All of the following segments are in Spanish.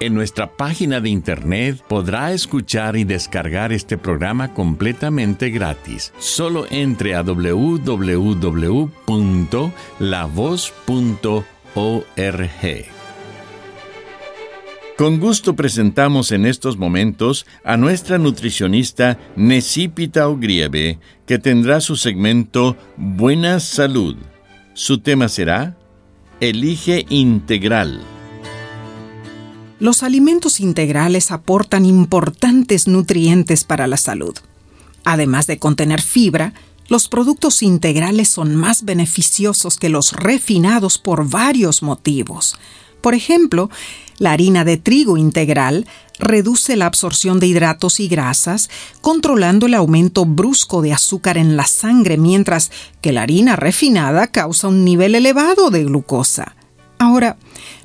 En nuestra página de internet podrá escuchar y descargar este programa completamente gratis. Solo entre a www.lavoz.org. Con gusto presentamos en estos momentos a nuestra nutricionista Necipita Ogrieve, que tendrá su segmento Buena Salud. Su tema será Elige Integral. Los alimentos integrales aportan importantes nutrientes para la salud. Además de contener fibra, los productos integrales son más beneficiosos que los refinados por varios motivos. Por ejemplo, la harina de trigo integral reduce la absorción de hidratos y grasas, controlando el aumento brusco de azúcar en la sangre, mientras que la harina refinada causa un nivel elevado de glucosa. Ahora,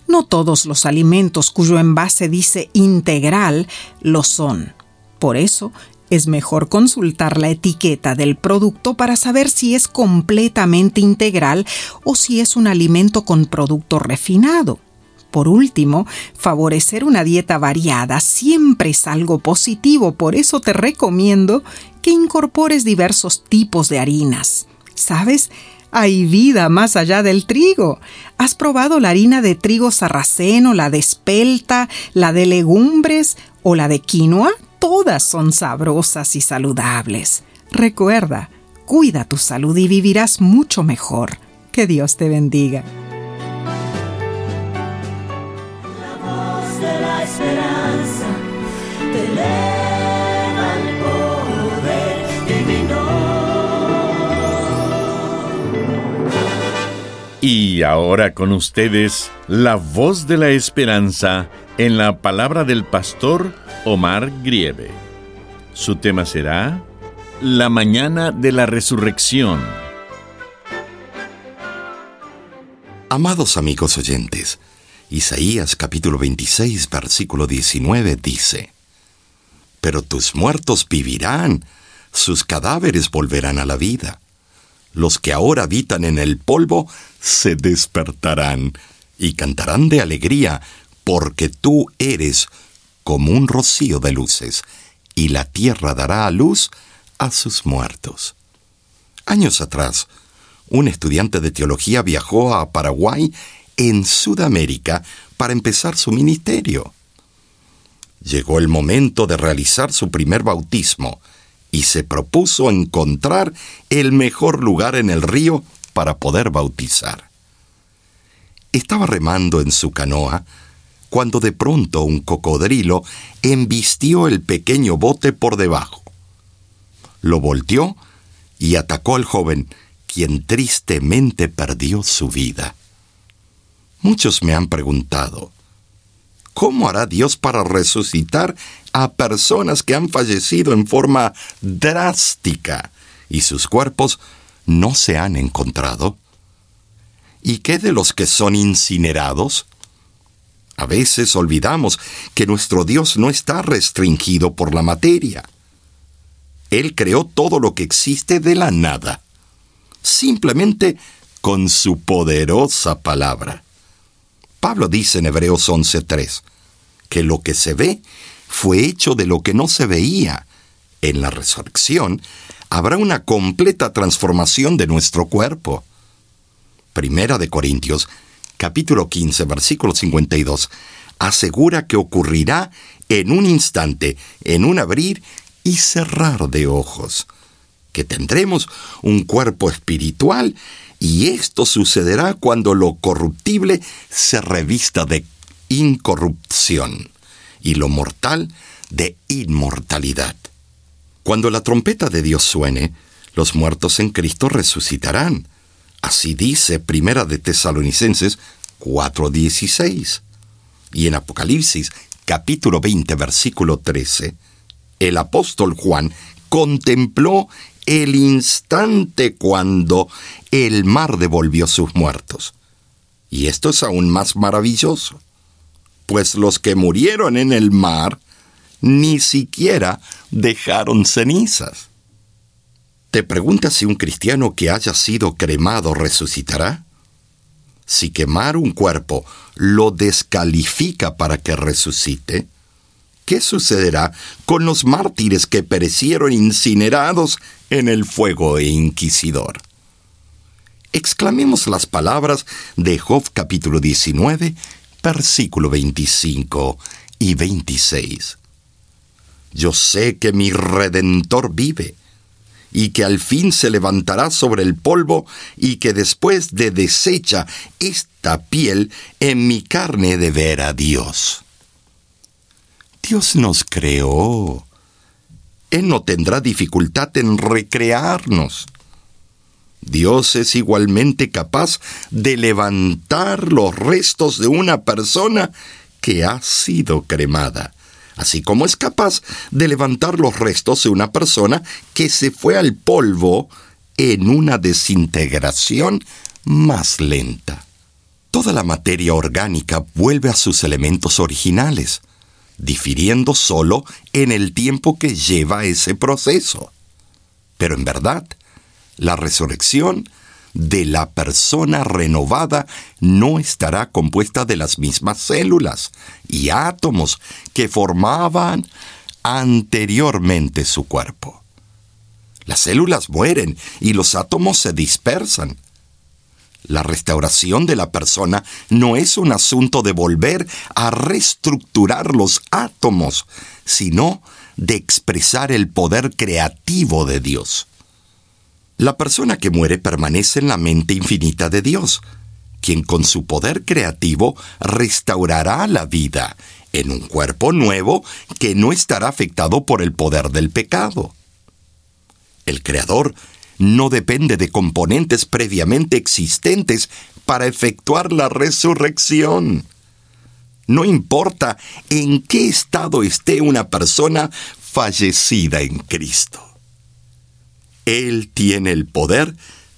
no todos los alimentos cuyo envase dice integral lo son. Por eso, es mejor consultar la etiqueta del producto para saber si es completamente integral o si es un alimento con producto refinado. Por último, favorecer una dieta variada siempre es algo positivo, por eso te recomiendo que incorpores diversos tipos de harinas. ¿Sabes? Hay vida más allá del trigo. ¿Has probado la harina de trigo sarraceno, la de espelta, la de legumbres o la de quinoa? Todas son sabrosas y saludables. Recuerda, cuida tu salud y vivirás mucho mejor. Que Dios te bendiga. Y ahora con ustedes, la voz de la esperanza en la palabra del pastor Omar Grieve. Su tema será La mañana de la resurrección. Amados amigos oyentes, Isaías capítulo 26 versículo 19 dice, Pero tus muertos vivirán, sus cadáveres volverán a la vida los que ahora habitan en el polvo se despertarán y cantarán de alegría, porque tú eres como un rocío de luces, y la tierra dará a luz a sus muertos. Años atrás, un estudiante de teología viajó a Paraguay en Sudamérica para empezar su ministerio. Llegó el momento de realizar su primer bautismo, y se propuso encontrar el mejor lugar en el río para poder bautizar. Estaba remando en su canoa cuando de pronto un cocodrilo embistió el pequeño bote por debajo. Lo volteó y atacó al joven, quien tristemente perdió su vida. Muchos me han preguntado, ¿Cómo hará Dios para resucitar a personas que han fallecido en forma drástica y sus cuerpos no se han encontrado? ¿Y qué de los que son incinerados? A veces olvidamos que nuestro Dios no está restringido por la materia. Él creó todo lo que existe de la nada, simplemente con su poderosa palabra. Pablo dice en Hebreos 11:3 que lo que se ve fue hecho de lo que no se veía. En la resurrección habrá una completa transformación de nuestro cuerpo. Primera de Corintios, capítulo 15, versículo 52, asegura que ocurrirá en un instante, en un abrir y cerrar de ojos, que tendremos un cuerpo espiritual y esto sucederá cuando lo corruptible se revista de incorrupción y lo mortal de inmortalidad. Cuando la trompeta de Dios suene, los muertos en Cristo resucitarán. Así dice Primera de Tesalonicenses 4:16. Y en Apocalipsis capítulo 20 versículo 13, el apóstol Juan contempló el instante cuando el mar devolvió sus muertos. Y esto es aún más maravilloso, pues los que murieron en el mar ni siquiera dejaron cenizas. ¿Te preguntas si un cristiano que haya sido cremado resucitará? Si quemar un cuerpo lo descalifica para que resucite, ¿qué sucederá con los mártires que perecieron incinerados en el fuego e inquisidor? Exclamemos las palabras de Job capítulo 19, versículo 25 y 26. Yo sé que mi redentor vive y que al fin se levantará sobre el polvo y que después de deshecha esta piel, en mi carne de ver a Dios. Dios nos creó. Él no tendrá dificultad en recrearnos. Dios es igualmente capaz de levantar los restos de una persona que ha sido cremada así como es capaz de levantar los restos de una persona que se fue al polvo en una desintegración más lenta. Toda la materia orgánica vuelve a sus elementos originales, difiriendo solo en el tiempo que lleva ese proceso. Pero en verdad, la resurrección de la persona renovada no estará compuesta de las mismas células y átomos que formaban anteriormente su cuerpo. Las células mueren y los átomos se dispersan. La restauración de la persona no es un asunto de volver a reestructurar los átomos, sino de expresar el poder creativo de Dios. La persona que muere permanece en la mente infinita de Dios, quien con su poder creativo restaurará la vida en un cuerpo nuevo que no estará afectado por el poder del pecado. El Creador no depende de componentes previamente existentes para efectuar la resurrección. No importa en qué estado esté una persona fallecida en Cristo. Él tiene el poder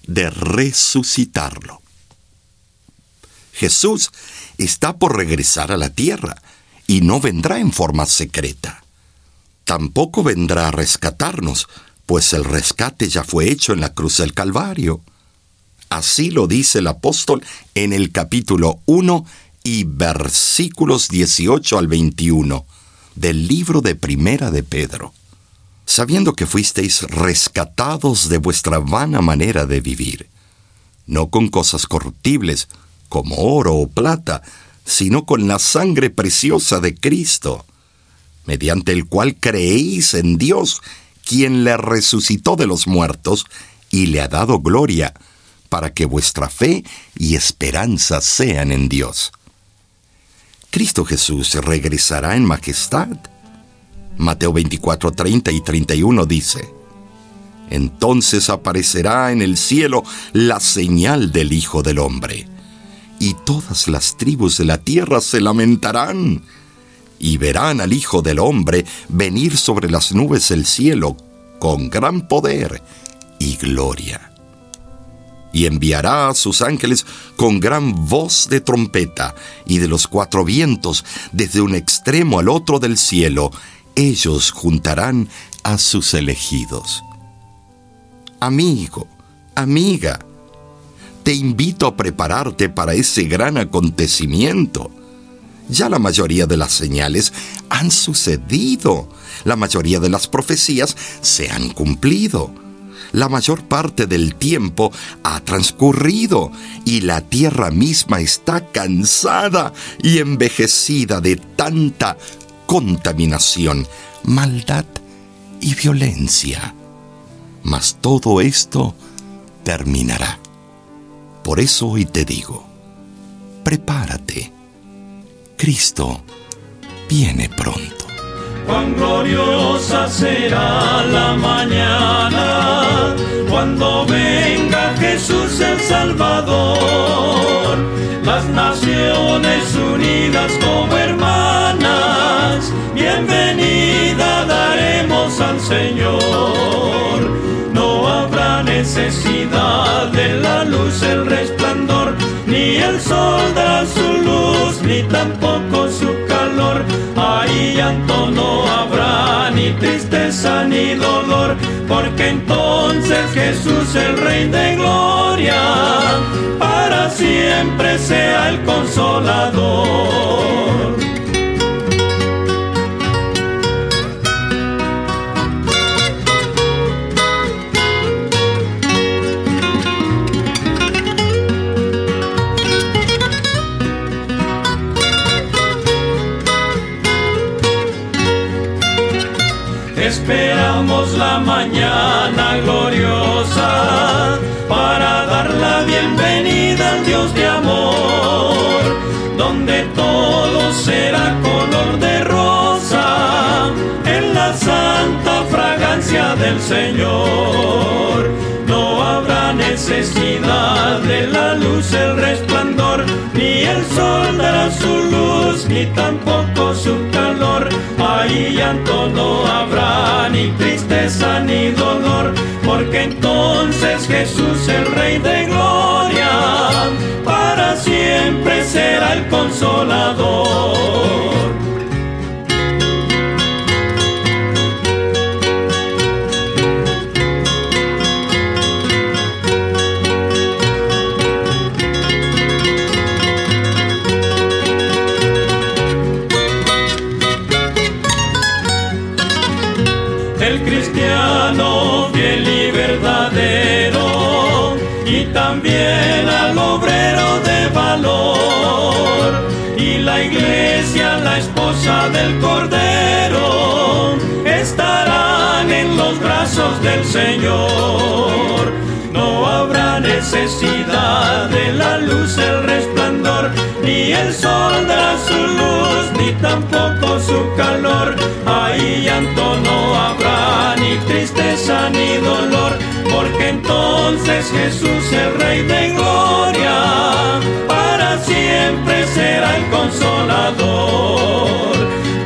de resucitarlo. Jesús está por regresar a la tierra y no vendrá en forma secreta. Tampoco vendrá a rescatarnos, pues el rescate ya fue hecho en la cruz del Calvario. Así lo dice el apóstol en el capítulo 1 y versículos 18 al 21 del libro de Primera de Pedro sabiendo que fuisteis rescatados de vuestra vana manera de vivir, no con cosas corruptibles, como oro o plata, sino con la sangre preciosa de Cristo, mediante el cual creéis en Dios, quien le resucitó de los muertos y le ha dado gloria, para que vuestra fe y esperanza sean en Dios. Cristo Jesús regresará en majestad Mateo 24, 30 y 31 dice, Entonces aparecerá en el cielo la señal del Hijo del Hombre, y todas las tribus de la tierra se lamentarán, y verán al Hijo del Hombre venir sobre las nubes del cielo con gran poder y gloria. Y enviará a sus ángeles con gran voz de trompeta, y de los cuatro vientos, desde un extremo al otro del cielo, ellos juntarán a sus elegidos. Amigo, amiga, te invito a prepararte para ese gran acontecimiento. Ya la mayoría de las señales han sucedido, la mayoría de las profecías se han cumplido, la mayor parte del tiempo ha transcurrido y la tierra misma está cansada y envejecida de tanta contaminación, maldad y violencia. Mas todo esto terminará. Por eso hoy te digo, prepárate. Cristo viene pronto. Cuán gloriosa será la mañana cuando venga Jesús el Salvador. Las naciones unidas como hermanas, bienvenida daremos al Señor. No habrá necesidad de la luz, el resplandor, ni el sol da su luz, ni tampoco su calor. Ahí llanto no habrá, ni tristeza ni dolor, porque entonces Jesús el Rey de Gloria, para siempre sea el consolador. Esperamos la mañana gloriosa para dar la bienvenida al Dios de amor, donde todo será color de rosa en la santa fragancia del Señor. No habrá necesidad de la luz, el resplandor, ni el sol dará su ni tampoco su calor. Ahí llanto no habrá, ni tristeza ni dolor, porque entonces Jesús, el Rey de Gloria, para siempre será el consolador. También al obrero de valor, y la iglesia, la esposa del Cordero, estarán en los brazos del Señor. No habrá necesidad de la luz, el resplandor, ni el sol dará su luz, ni tampoco su calor. Ahí llanto no habrá, ni tristeza ni dolor, porque entonces Jesús, de Gloria, para siempre será el consolador.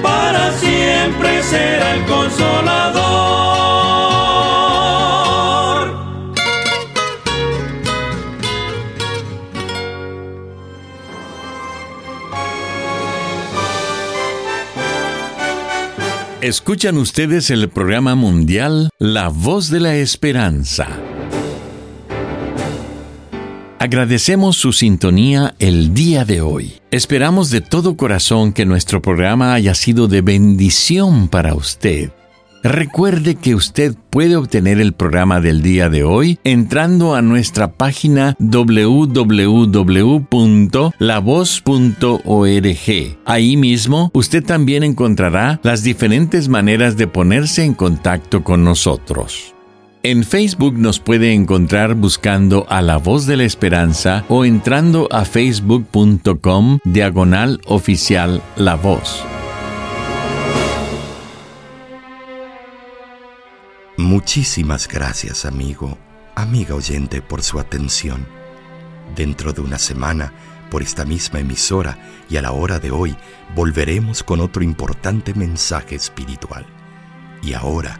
Para siempre será el consolador. Escuchan ustedes el programa mundial La Voz de la Esperanza. Agradecemos su sintonía el día de hoy. Esperamos de todo corazón que nuestro programa haya sido de bendición para usted. Recuerde que usted puede obtener el programa del día de hoy entrando a nuestra página www.lavoz.org. Ahí mismo usted también encontrará las diferentes maneras de ponerse en contacto con nosotros. En Facebook nos puede encontrar buscando a La Voz de la Esperanza o entrando a facebook.com diagonal oficial La Voz. Muchísimas gracias, amigo, amiga oyente, por su atención. Dentro de una semana, por esta misma emisora y a la hora de hoy, volveremos con otro importante mensaje espiritual. Y ahora,